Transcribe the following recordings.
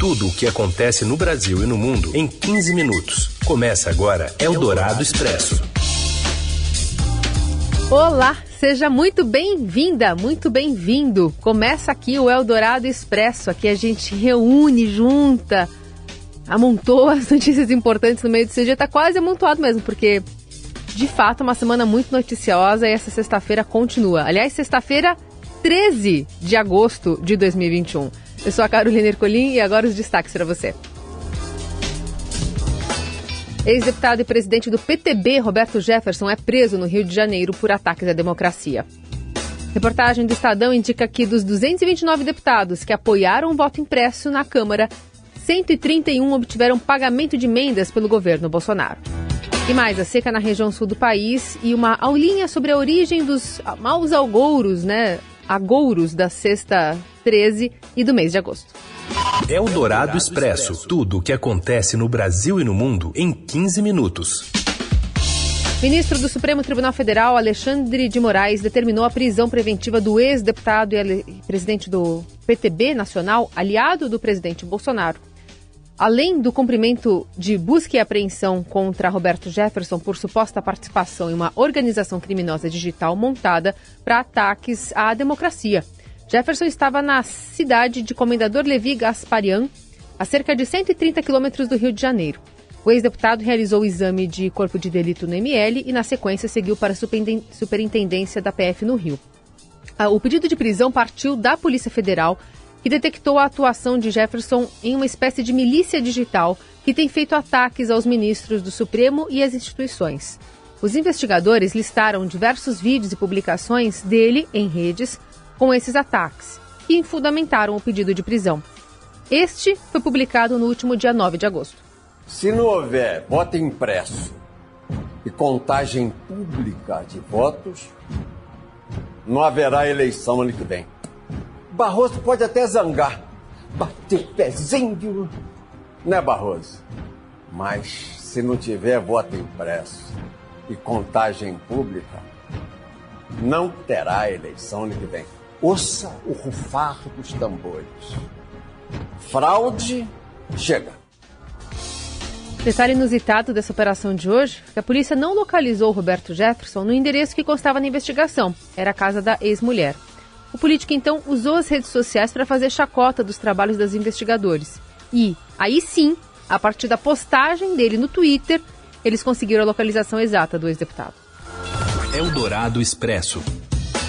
Tudo o que acontece no Brasil e no mundo em 15 minutos. Começa agora Eldorado Expresso. Olá, seja muito bem-vinda, muito bem-vindo. Começa aqui o Eldorado Expresso. Aqui a gente reúne, junta, amontou as notícias importantes no meio desse dia. Tá quase amontoado mesmo, porque de fato uma semana muito noticiosa e essa sexta-feira continua. Aliás, sexta-feira 13 de agosto de 2021. Eu sou a Carolina Ercolim e agora os destaques para você. Ex-deputado e presidente do PTB, Roberto Jefferson, é preso no Rio de Janeiro por ataques à democracia. Reportagem do Estadão indica que dos 229 deputados que apoiaram o voto impresso na Câmara, 131 obtiveram pagamento de emendas pelo governo Bolsonaro. E mais, a seca na região sul do país e uma aulinha sobre a origem dos maus algouros, né? Agouros da sexta 13 e do mês de agosto. É o Dourado Expresso. Tudo o que acontece no Brasil e no mundo em 15 minutos. Ministro do Supremo Tribunal Federal, Alexandre de Moraes, determinou a prisão preventiva do ex-deputado e presidente do PTB nacional, aliado do presidente Bolsonaro. Além do cumprimento de busca e apreensão contra Roberto Jefferson por suposta participação em uma organização criminosa digital montada para ataques à democracia. Jefferson estava na cidade de Comendador Levi Gasparian, a cerca de 130 quilômetros do Rio de Janeiro. O ex-deputado realizou o exame de corpo de delito no ML e, na sequência, seguiu para a superintendência da PF no Rio. Ah, o pedido de prisão partiu da Polícia Federal, que detectou a atuação de Jefferson em uma espécie de milícia digital que tem feito ataques aos ministros do Supremo e às instituições. Os investigadores listaram diversos vídeos e publicações dele em redes com esses ataques e fundamentaram o pedido de prisão. Este foi publicado no último dia 9 de agosto. Se não houver voto impresso e contagem pública de votos, não haverá eleição ano que vem. Barroso pode até zangar, bater pezinho, né, Barroso? Mas se não tiver voto impresso e contagem pública, não terá eleição ano que vem. Ouça o rufar dos tambores. Fraude, chega. Detalhe inusitado dessa operação de hoje que a polícia não localizou Roberto Jefferson no endereço que constava na investigação. Era a casa da ex-mulher. O político então usou as redes sociais para fazer chacota dos trabalhos dos investigadores. E, aí sim, a partir da postagem dele no Twitter, eles conseguiram a localização exata do ex-deputado. Eldorado Expresso.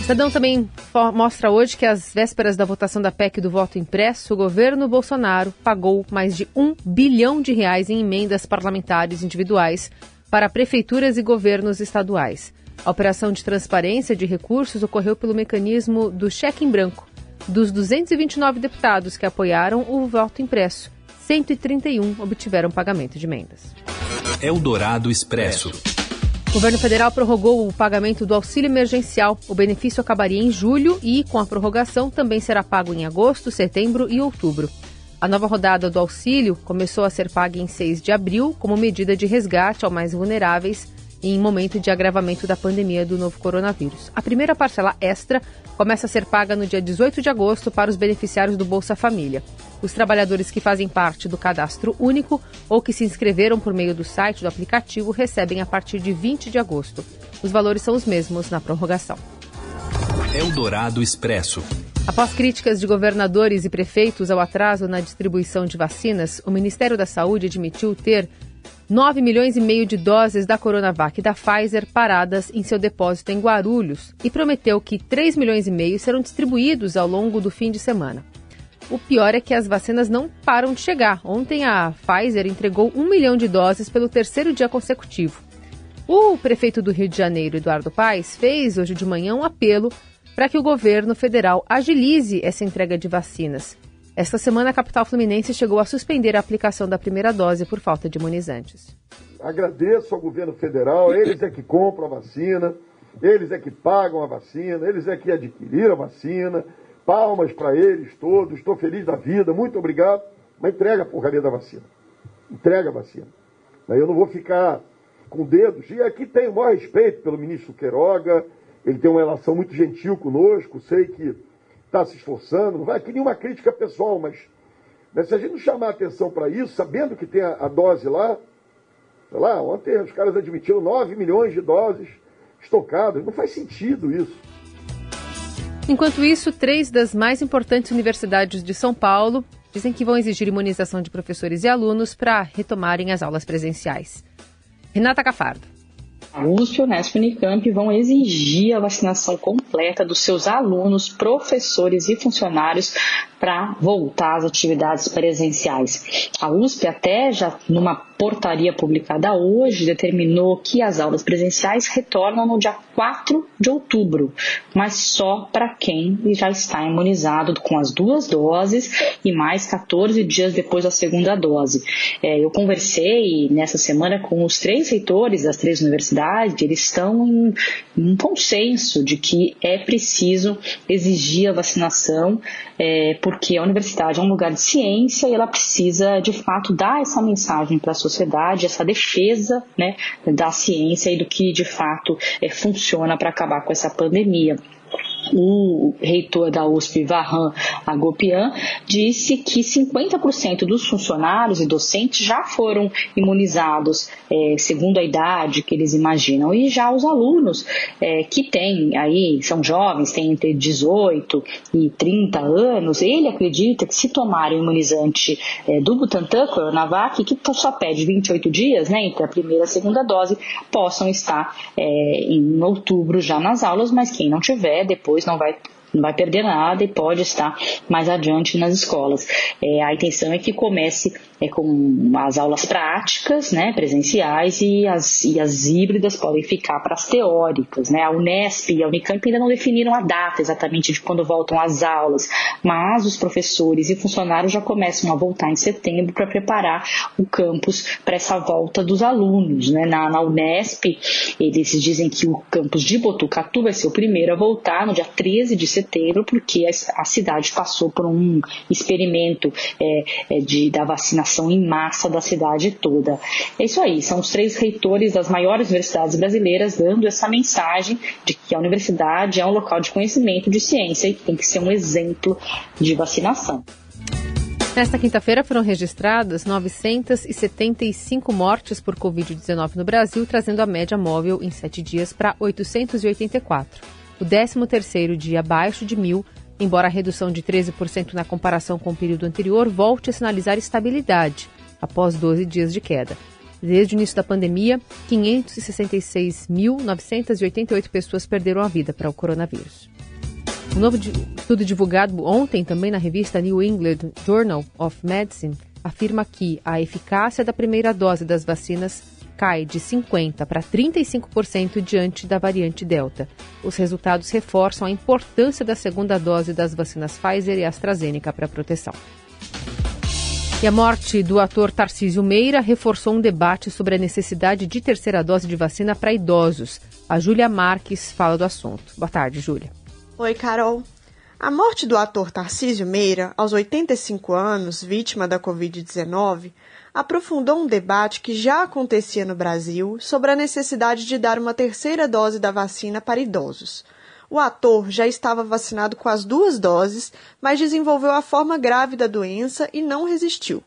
O Estadão também mostra hoje que às vésperas da votação da PEC do voto impresso, o governo Bolsonaro pagou mais de um bilhão de reais em emendas parlamentares individuais para prefeituras e governos estaduais. A operação de transparência de recursos ocorreu pelo mecanismo do cheque em branco. Dos 229 deputados que apoiaram o voto impresso, 131 obtiveram pagamento de emendas. Eldorado Expresso. O governo federal prorrogou o pagamento do auxílio emergencial. O benefício acabaria em julho e, com a prorrogação, também será pago em agosto, setembro e outubro. A nova rodada do auxílio começou a ser paga em 6 de abril como medida de resgate aos mais vulneráveis em momento de agravamento da pandemia do novo coronavírus. A primeira parcela extra começa a ser paga no dia 18 de agosto para os beneficiários do Bolsa Família. Os trabalhadores que fazem parte do cadastro único ou que se inscreveram por meio do site do aplicativo recebem a partir de 20 de agosto. Os valores são os mesmos na prorrogação. Eldorado Expresso. Após críticas de governadores e prefeitos ao atraso na distribuição de vacinas, o Ministério da Saúde admitiu ter 9 milhões e meio de doses da Coronavac e da Pfizer paradas em seu depósito em Guarulhos e prometeu que 3 milhões e meio serão distribuídos ao longo do fim de semana. O pior é que as vacinas não param de chegar. Ontem a Pfizer entregou um milhão de doses pelo terceiro dia consecutivo. O prefeito do Rio de Janeiro, Eduardo Paes, fez hoje de manhã um apelo para que o governo federal agilize essa entrega de vacinas esta semana, a capital fluminense chegou a suspender a aplicação da primeira dose por falta de imunizantes. Agradeço ao governo federal, eles é que compram a vacina, eles é que pagam a vacina, eles é que adquiriram a vacina. Palmas para eles todos, estou feliz da vida, muito obrigado. Mas entrega a porcaria da vacina. Entrega a vacina. Aí eu não vou ficar com dedos. E aqui tenho o maior respeito pelo ministro Queiroga, ele tem uma relação muito gentil conosco, sei que está se esforçando, não vai aqui nenhuma crítica pessoal, mas Mas se a gente não chamar atenção para isso, sabendo que tem a, a dose lá, sei lá, ontem os caras admitiram 9 milhões de doses estocadas, não faz sentido isso. Enquanto isso, três das mais importantes universidades de São Paulo dizem que vão exigir imunização de professores e alunos para retomarem as aulas presenciais. Renata Cafardo. USP, Unesp e Unicamp vão exigir a vacinação completa dos seus alunos, professores e funcionários para voltar às atividades presenciais. A USP até já numa portaria publicada hoje determinou que as aulas presenciais retornam no dia 4 de outubro, mas só para quem já está imunizado com as duas doses e mais 14 dias depois da segunda dose. É, eu conversei nessa semana com os três reitores das três universidades, eles estão em um consenso de que é preciso exigir a vacinação é, porque a universidade é um lugar de ciência e ela precisa, de fato, dar essa mensagem para a sociedade, essa defesa né, da ciência e do que, de fato, é, funciona para acabar com essa pandemia o reitor da USP, Varran Agopian, disse que 50% dos funcionários e docentes já foram imunizados, é, segundo a idade que eles imaginam, e já os alunos é, que têm aí, são jovens, têm entre 18 e 30 anos, ele acredita que se tomarem o imunizante é, do Butantan, Coronavac, que só pede 28 dias, né, entre a primeira e a segunda dose, possam estar é, em outubro já nas aulas, mas quem não tiver, depois depois não vai não vai perder nada e pode estar mais adiante nas escolas. É, a intenção é que comece é, com as aulas práticas, né, presenciais, e as, e as híbridas podem ficar para as teóricas. Né? A Unesp e a Unicamp ainda não definiram a data exatamente de quando voltam as aulas, mas os professores e funcionários já começam a voltar em setembro para preparar o campus para essa volta dos alunos. Né? Na, na Unesp, eles dizem que o campus de Botucatu vai ser o primeiro a voltar no dia 13 de setembro, porque a, cidade passou por um experimento é, é, de, da vacinação em massa da cidade toda. É isso aí, são os três reitores das maiores universidades brasileiras dando essa mensagem de que a universidade é um local de conhecimento de ciência e tem que ser um exemplo de vacinação. Nesta quinta-feira foram registradas 975 mortes por Covid-19 no Brasil, trazendo a média móvel em sete dias para 884. O 13º dia abaixo de mil embora a redução de 13% na comparação com o período anterior volte a sinalizar estabilidade após 12 dias de queda. Desde o início da pandemia, 566.988 pessoas perderam a vida para o coronavírus. Um novo estudo divulgado ontem também na revista New England Journal of Medicine afirma que a eficácia da primeira dose das vacinas cai de 50% para 35% diante da variante Delta. Os resultados reforçam a importância da segunda dose das vacinas Pfizer e AstraZeneca para a proteção. E a morte do ator Tarcísio Meira reforçou um debate sobre a necessidade de terceira dose de vacina para idosos. A Júlia Marques fala do assunto. Boa tarde, Júlia. Oi, Carol. A morte do ator Tarcísio Meira, aos 85 anos, vítima da Covid-19, aprofundou um debate que já acontecia no Brasil sobre a necessidade de dar uma terceira dose da vacina para idosos. O ator já estava vacinado com as duas doses, mas desenvolveu a forma grave da doença e não resistiu.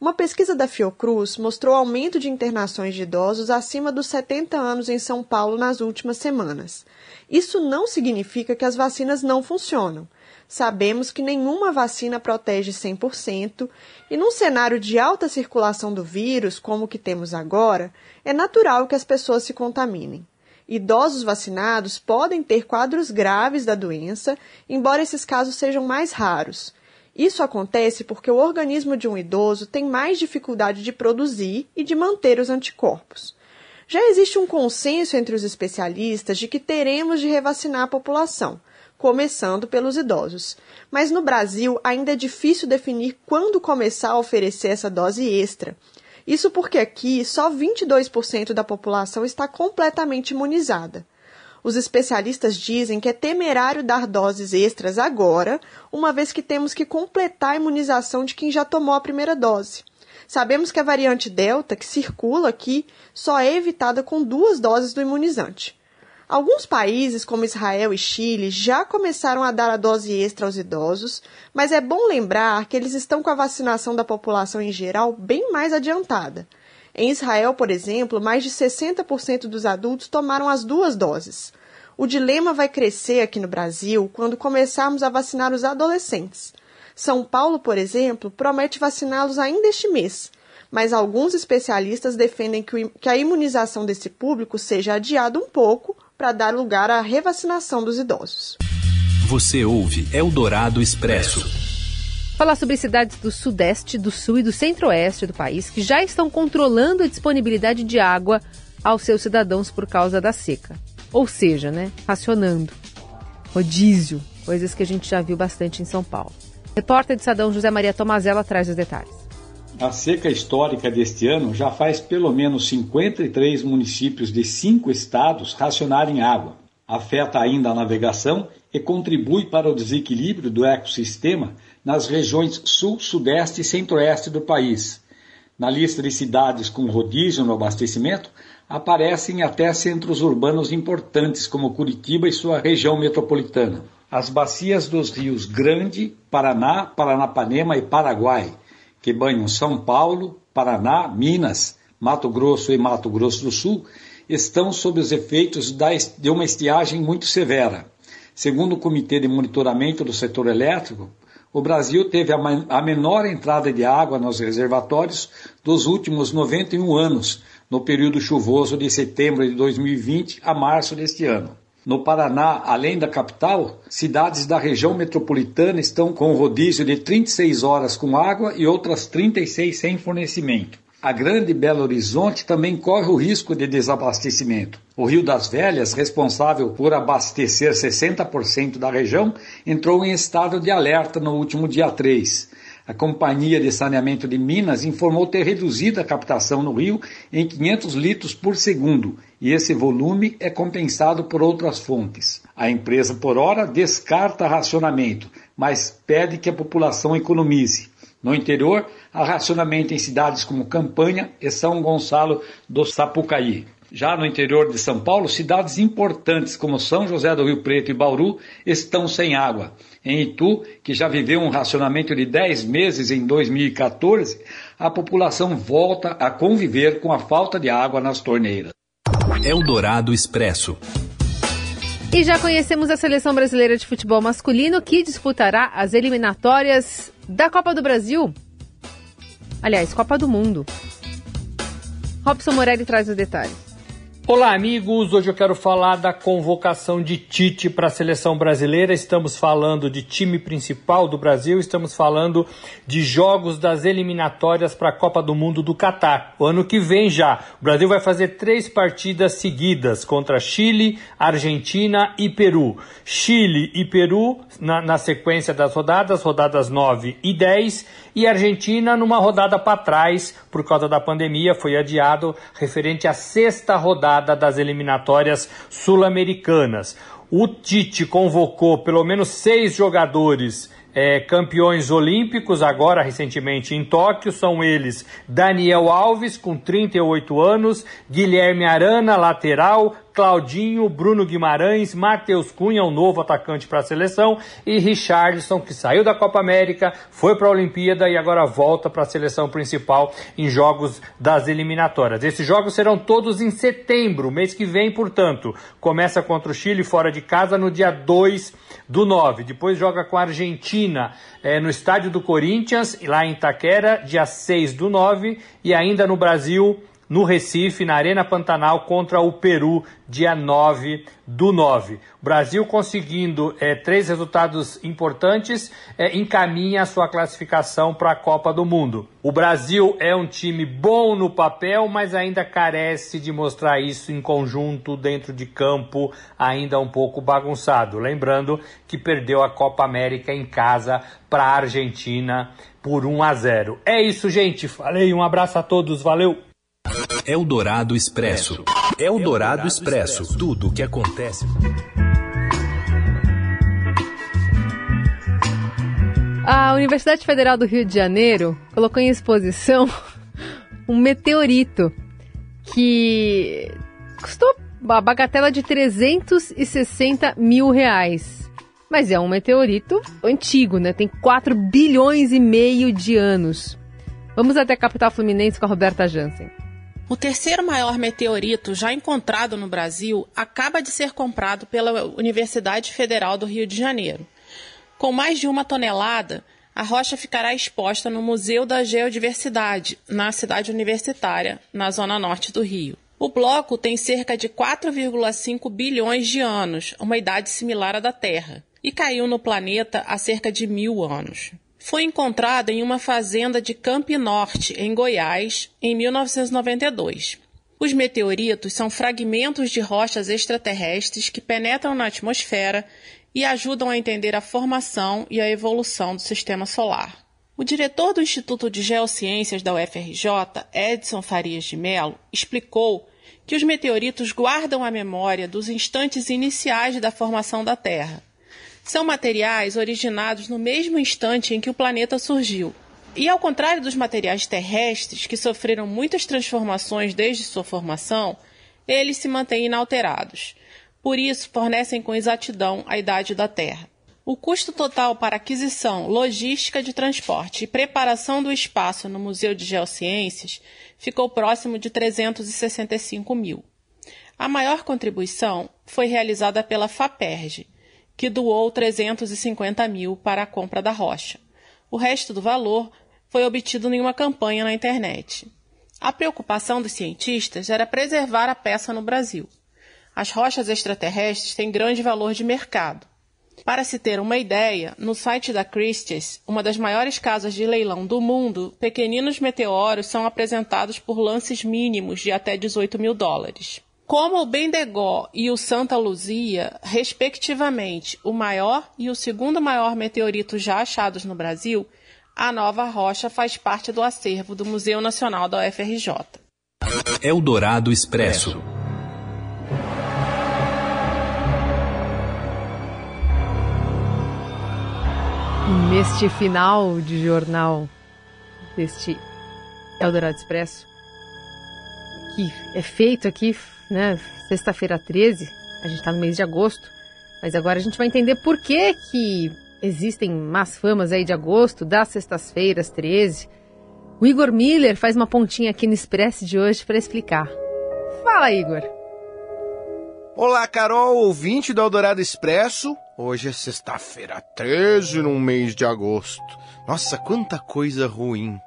Uma pesquisa da Fiocruz mostrou aumento de internações de idosos acima dos 70 anos em São Paulo nas últimas semanas. Isso não significa que as vacinas não funcionam. Sabemos que nenhuma vacina protege 100% e num cenário de alta circulação do vírus, como o que temos agora, é natural que as pessoas se contaminem. Idosos vacinados podem ter quadros graves da doença, embora esses casos sejam mais raros. Isso acontece porque o organismo de um idoso tem mais dificuldade de produzir e de manter os anticorpos. Já existe um consenso entre os especialistas de que teremos de revacinar a população, começando pelos idosos. Mas no Brasil ainda é difícil definir quando começar a oferecer essa dose extra. Isso porque aqui só 22% da população está completamente imunizada. Os especialistas dizem que é temerário dar doses extras agora, uma vez que temos que completar a imunização de quem já tomou a primeira dose. Sabemos que a variante Delta, que circula aqui, só é evitada com duas doses do imunizante. Alguns países, como Israel e Chile, já começaram a dar a dose extra aos idosos, mas é bom lembrar que eles estão com a vacinação da população em geral bem mais adiantada. Em Israel, por exemplo, mais de 60% dos adultos tomaram as duas doses. O dilema vai crescer aqui no Brasil quando começarmos a vacinar os adolescentes. São Paulo, por exemplo, promete vaciná-los ainda este mês, mas alguns especialistas defendem que a imunização desse público seja adiada um pouco para dar lugar à revacinação dos idosos. Você ouve Eldorado Expresso. Falar sobre cidades do Sudeste, do Sul e do Centro-Oeste do país que já estão controlando a disponibilidade de água aos seus cidadãos por causa da seca. Ou seja, né, racionando. Rodízio, coisas que a gente já viu bastante em São Paulo. Repórter de Sadão José Maria Tomazella traz os detalhes. A seca histórica deste ano já faz pelo menos 53 municípios de cinco estados racionarem água. Afeta ainda a navegação e contribui para o desequilíbrio do ecossistema nas regiões sul, sudeste e centro-oeste do país. Na lista de cidades com rodízio no abastecimento, aparecem até centros urbanos importantes como Curitiba e sua região metropolitana. As bacias dos rios Grande, Paraná, Paranapanema e Paraguai que banham São Paulo, Paraná, Minas, Mato Grosso e Mato Grosso do Sul, estão sob os efeitos de uma estiagem muito severa. Segundo o Comitê de Monitoramento do Setor Elétrico, o Brasil teve a menor entrada de água nos reservatórios dos últimos 91 anos, no período chuvoso de setembro de 2020 a março deste ano. No Paraná, além da capital, cidades da região metropolitana estão com rodízio de 36 horas com água e outras 36 sem fornecimento. A Grande Belo Horizonte também corre o risco de desabastecimento. O Rio das Velhas, responsável por abastecer 60% da região, entrou em estado de alerta no último dia 3. A Companhia de Saneamento de Minas informou ter reduzido a captação no rio em 500 litros por segundo, e esse volume é compensado por outras fontes. A empresa, por hora, descarta racionamento, mas pede que a população economize. No interior, há racionamento em cidades como Campanha e São Gonçalo do Sapucaí. Já no interior de São Paulo, cidades importantes como São José do Rio Preto e Bauru estão sem água. Em Itu, que já viveu um racionamento de 10 meses em 2014, a população volta a conviver com a falta de água nas torneiras. Eldorado Expresso. E já conhecemos a seleção brasileira de futebol masculino que disputará as eliminatórias da Copa do Brasil. Aliás, Copa do Mundo. Robson Morelli traz os detalhes. Olá, amigos. Hoje eu quero falar da convocação de Tite para a seleção brasileira. Estamos falando de time principal do Brasil, estamos falando de jogos das eliminatórias para a Copa do Mundo do Catar. O ano que vem já. O Brasil vai fazer três partidas seguidas contra Chile, Argentina e Peru. Chile e Peru na, na sequência das rodadas, rodadas 9 e 10, e Argentina numa rodada para trás, por causa da pandemia, foi adiado referente à sexta rodada rodada das eliminatórias sul-americanas. O Tite convocou pelo menos seis jogadores é, campeões olímpicos, agora recentemente em Tóquio, são eles Daniel Alves, com 38 anos, Guilherme Arana, lateral, Claudinho, Bruno Guimarães, Matheus Cunha, um novo atacante para a seleção, e Richardson, que saiu da Copa América, foi para a Olimpíada e agora volta para a seleção principal em jogos das eliminatórias. Esses jogos serão todos em setembro, mês que vem, portanto. Começa contra o Chile fora de casa no dia 2 do 9. Depois joga com a Argentina é, no estádio do Corinthians, lá em Itaquera, dia 6 do 9. E ainda no Brasil, no Recife, na Arena Pantanal, contra o Peru, dia 9 do 9. O Brasil conseguindo é, três resultados importantes, é, encaminha a sua classificação para a Copa do Mundo. O Brasil é um time bom no papel, mas ainda carece de mostrar isso em conjunto, dentro de campo, ainda um pouco bagunçado. Lembrando que perdeu a Copa América em casa para a Argentina por 1 a 0. É isso, gente. Falei, um abraço a todos, valeu! Eldorado Expresso. Eldorado Expresso. Tudo o que acontece. A Universidade Federal do Rio de Janeiro colocou em exposição um meteorito que custou a bagatela de 360 mil reais. Mas é um meteorito antigo, né? Tem 4 bilhões e meio de anos. Vamos até a capital fluminense com a Roberta Jansen. O terceiro maior meteorito já encontrado no Brasil acaba de ser comprado pela Universidade Federal do Rio de Janeiro. Com mais de uma tonelada, a rocha ficará exposta no Museu da Geodiversidade, na cidade universitária, na zona norte do Rio. O bloco tem cerca de 4,5 bilhões de anos, uma idade similar à da Terra, e caiu no planeta há cerca de mil anos. Foi encontrado em uma fazenda de Campi Norte, em Goiás, em 1992. Os meteoritos são fragmentos de rochas extraterrestres que penetram na atmosfera e ajudam a entender a formação e a evolução do sistema solar. O diretor do Instituto de Geociências da UFRJ, Edson Farias de Mello, explicou que os meteoritos guardam a memória dos instantes iniciais da formação da Terra. São materiais originados no mesmo instante em que o planeta surgiu. E ao contrário dos materiais terrestres, que sofreram muitas transformações desde sua formação, eles se mantêm inalterados. Por isso, fornecem com exatidão a idade da Terra. O custo total para aquisição, logística de transporte e preparação do espaço no Museu de Geociências ficou próximo de 365 mil. A maior contribuição foi realizada pela FAPERJ, que doou 350 mil para a compra da rocha. O resto do valor foi obtido em uma campanha na internet. A preocupação dos cientistas era preservar a peça no Brasil. As rochas extraterrestres têm grande valor de mercado. Para se ter uma ideia, no site da Christie's, uma das maiores casas de leilão do mundo, pequeninos meteoros são apresentados por lances mínimos de até 18 mil dólares. Como o Bendegó e o Santa Luzia, respectivamente, o maior e o segundo maior meteorito já achados no Brasil, a nova rocha faz parte do acervo do Museu Nacional da UFRJ. Eldorado Expresso. Neste final de jornal deste Eldorado Expresso, que é feito aqui, né, sexta-feira 13, a gente está no mês de agosto, mas agora a gente vai entender por que que existem más famas aí de agosto, das sextas-feiras 13. O Igor Miller faz uma pontinha aqui no Expresso de hoje para explicar. Fala, Igor! Olá, Carol, ouvinte do Eldorado Expresso. Hoje é sexta-feira 13, no mês de agosto. Nossa, quanta coisa ruim.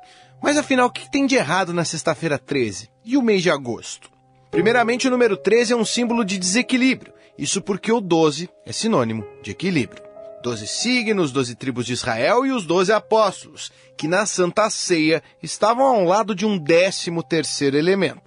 Mas afinal, o que tem de errado na sexta-feira 13 e o mês de agosto? Primeiramente, o número 13 é um símbolo de desequilíbrio. Isso porque o 12 é sinônimo de equilíbrio. Doze signos, doze tribos de Israel e os doze apóstolos, que na Santa Ceia estavam ao lado de um décimo terceiro elemento.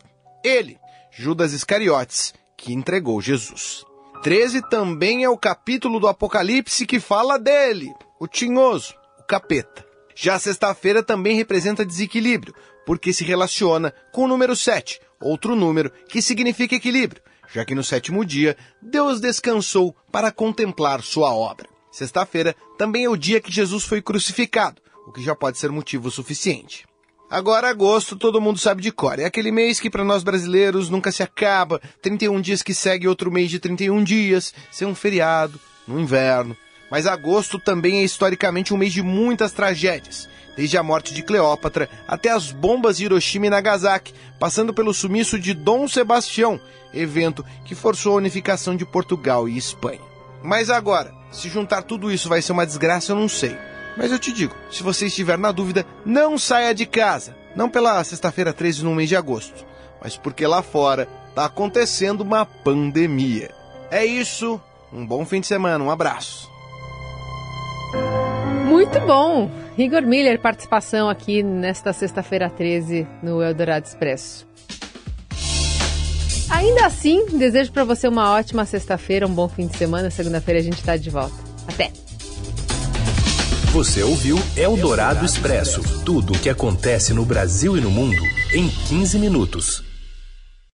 Ele, Judas Iscariotes, que entregou Jesus. 13 também é o capítulo do Apocalipse que fala dele, o tinhoso, o capeta. Já sexta-feira também representa desequilíbrio, porque se relaciona com o número 7, outro número que significa equilíbrio, já que no sétimo dia Deus descansou para contemplar sua obra. Sexta-feira também é o dia que Jesus foi crucificado, o que já pode ser motivo suficiente. Agora, agosto, todo mundo sabe de cor. É aquele mês que para nós brasileiros nunca se acaba, 31 dias que segue outro mês de 31 dias, ser um feriado, no inverno. Mas agosto também é historicamente um mês de muitas tragédias, desde a morte de Cleópatra até as bombas de Hiroshima e Nagasaki, passando pelo sumiço de Dom Sebastião, evento que forçou a unificação de Portugal e Espanha. Mas agora, se juntar tudo isso vai ser uma desgraça, eu não sei. Mas eu te digo, se você estiver na dúvida, não saia de casa. Não pela sexta-feira 13 no mês de agosto, mas porque lá fora está acontecendo uma pandemia. É isso, um bom fim de semana, um abraço. Muito bom! Igor Miller, participação aqui nesta sexta-feira 13 no Eldorado Expresso. Ainda assim, desejo para você uma ótima sexta-feira, um bom fim de semana. Segunda-feira a gente está de volta. Até! Você ouviu Eldorado Expresso tudo o que acontece no Brasil e no mundo em 15 minutos.